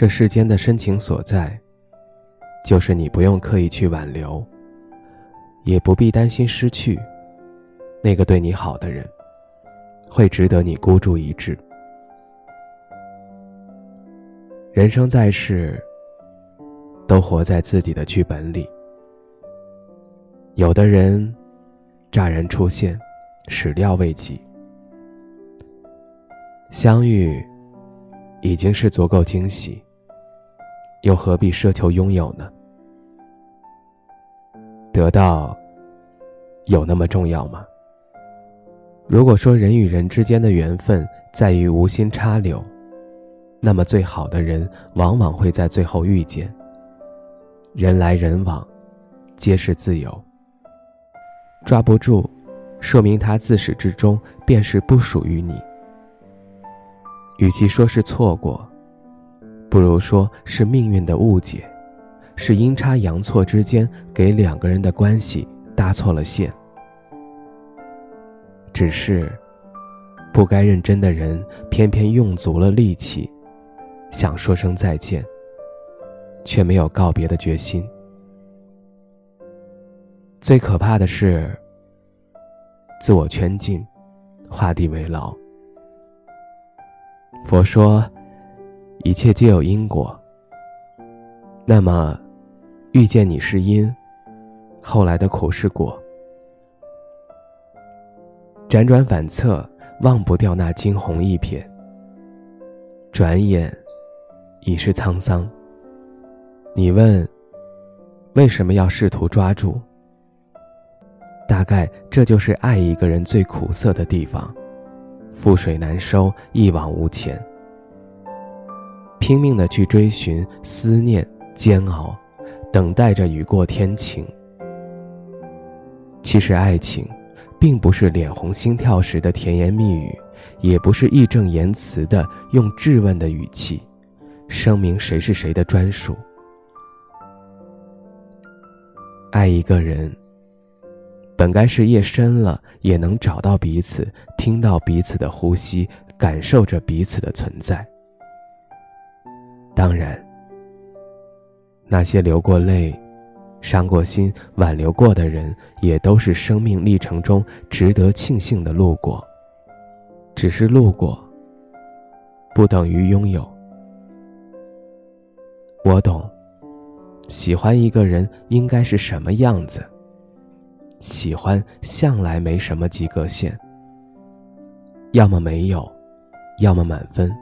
这世间的深情所在，就是你不用刻意去挽留，也不必担心失去那个对你好的人，会值得你孤注一掷。人生在世，都活在自己的剧本里。有的人乍然出现，始料未及，相遇已经是足够惊喜。又何必奢求拥有呢？得到有那么重要吗？如果说人与人之间的缘分在于无心插柳，那么最好的人往往会在最后遇见。人来人往，皆是自由。抓不住，说明他自始至终便是不属于你。与其说是错过。不如说是命运的误解，是阴差阳错之间给两个人的关系搭错了线。只是，不该认真的人偏偏用足了力气，想说声再见，却没有告别的决心。最可怕的是，自我圈禁，画地为牢。佛说。一切皆有因果。那么，遇见你是因，后来的苦是果。辗转反侧，忘不掉那惊鸿一瞥。转眼，已是沧桑。你问，为什么要试图抓住？大概这就是爱一个人最苦涩的地方，覆水难收，一往无前。拼命的去追寻思念煎熬，等待着雨过天晴。其实爱情，并不是脸红心跳时的甜言蜜语，也不是义正言辞的用质问的语气，声明谁是谁的专属。爱一个人，本该是夜深了也能找到彼此，听到彼此的呼吸，感受着彼此的存在。当然，那些流过泪、伤过心、挽留过的人，也都是生命历程中值得庆幸的路过。只是路过，不等于拥有。我懂，喜欢一个人应该是什么样子。喜欢向来没什么及格线，要么没有，要么满分。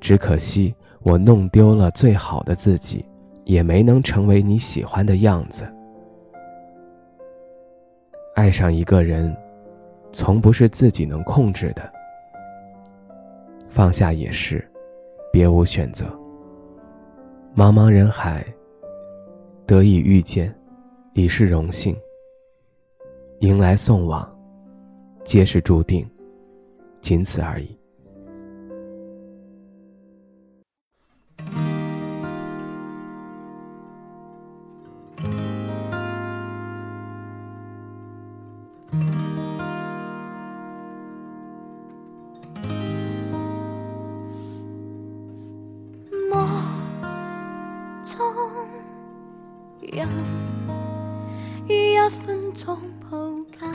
只可惜，我弄丢了最好的自己，也没能成为你喜欢的样子。爱上一个人，从不是自己能控制的。放下也是，别无选择。茫茫人海，得以遇见，已是荣幸。迎来送往，皆是注定，仅此而已。人一分钟抱紧，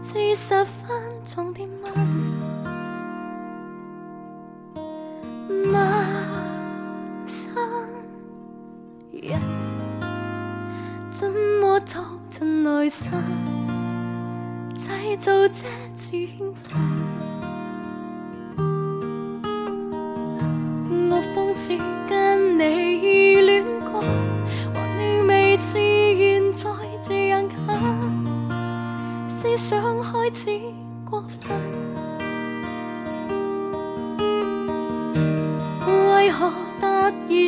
至十分钟的吻，陌生人怎么透进内心，制造这兴奋？我仿似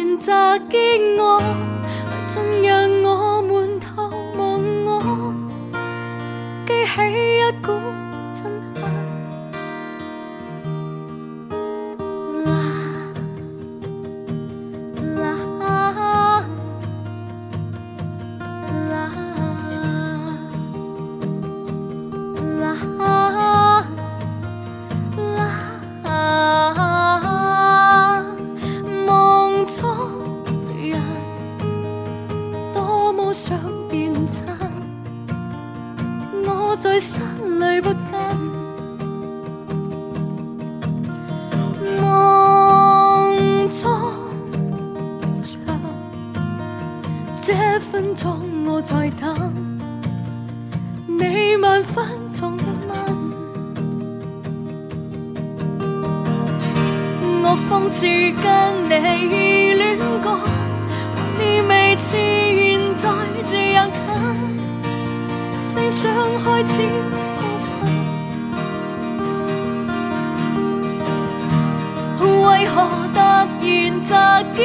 然袭击我，尽让想变真，我在心里不跟。梦中长，这分钟我在等，你万分钟一吻。我仿似跟你恋过，你未似再这样看，思想开始过分。为何突然袭击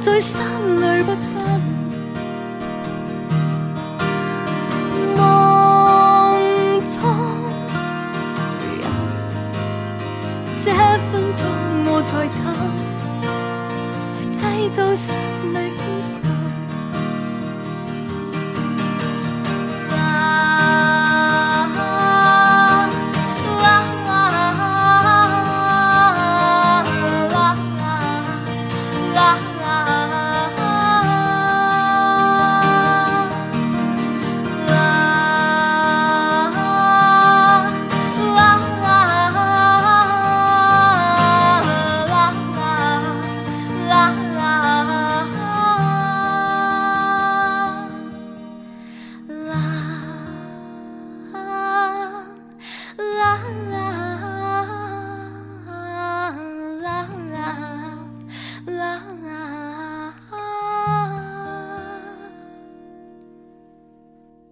在心里不。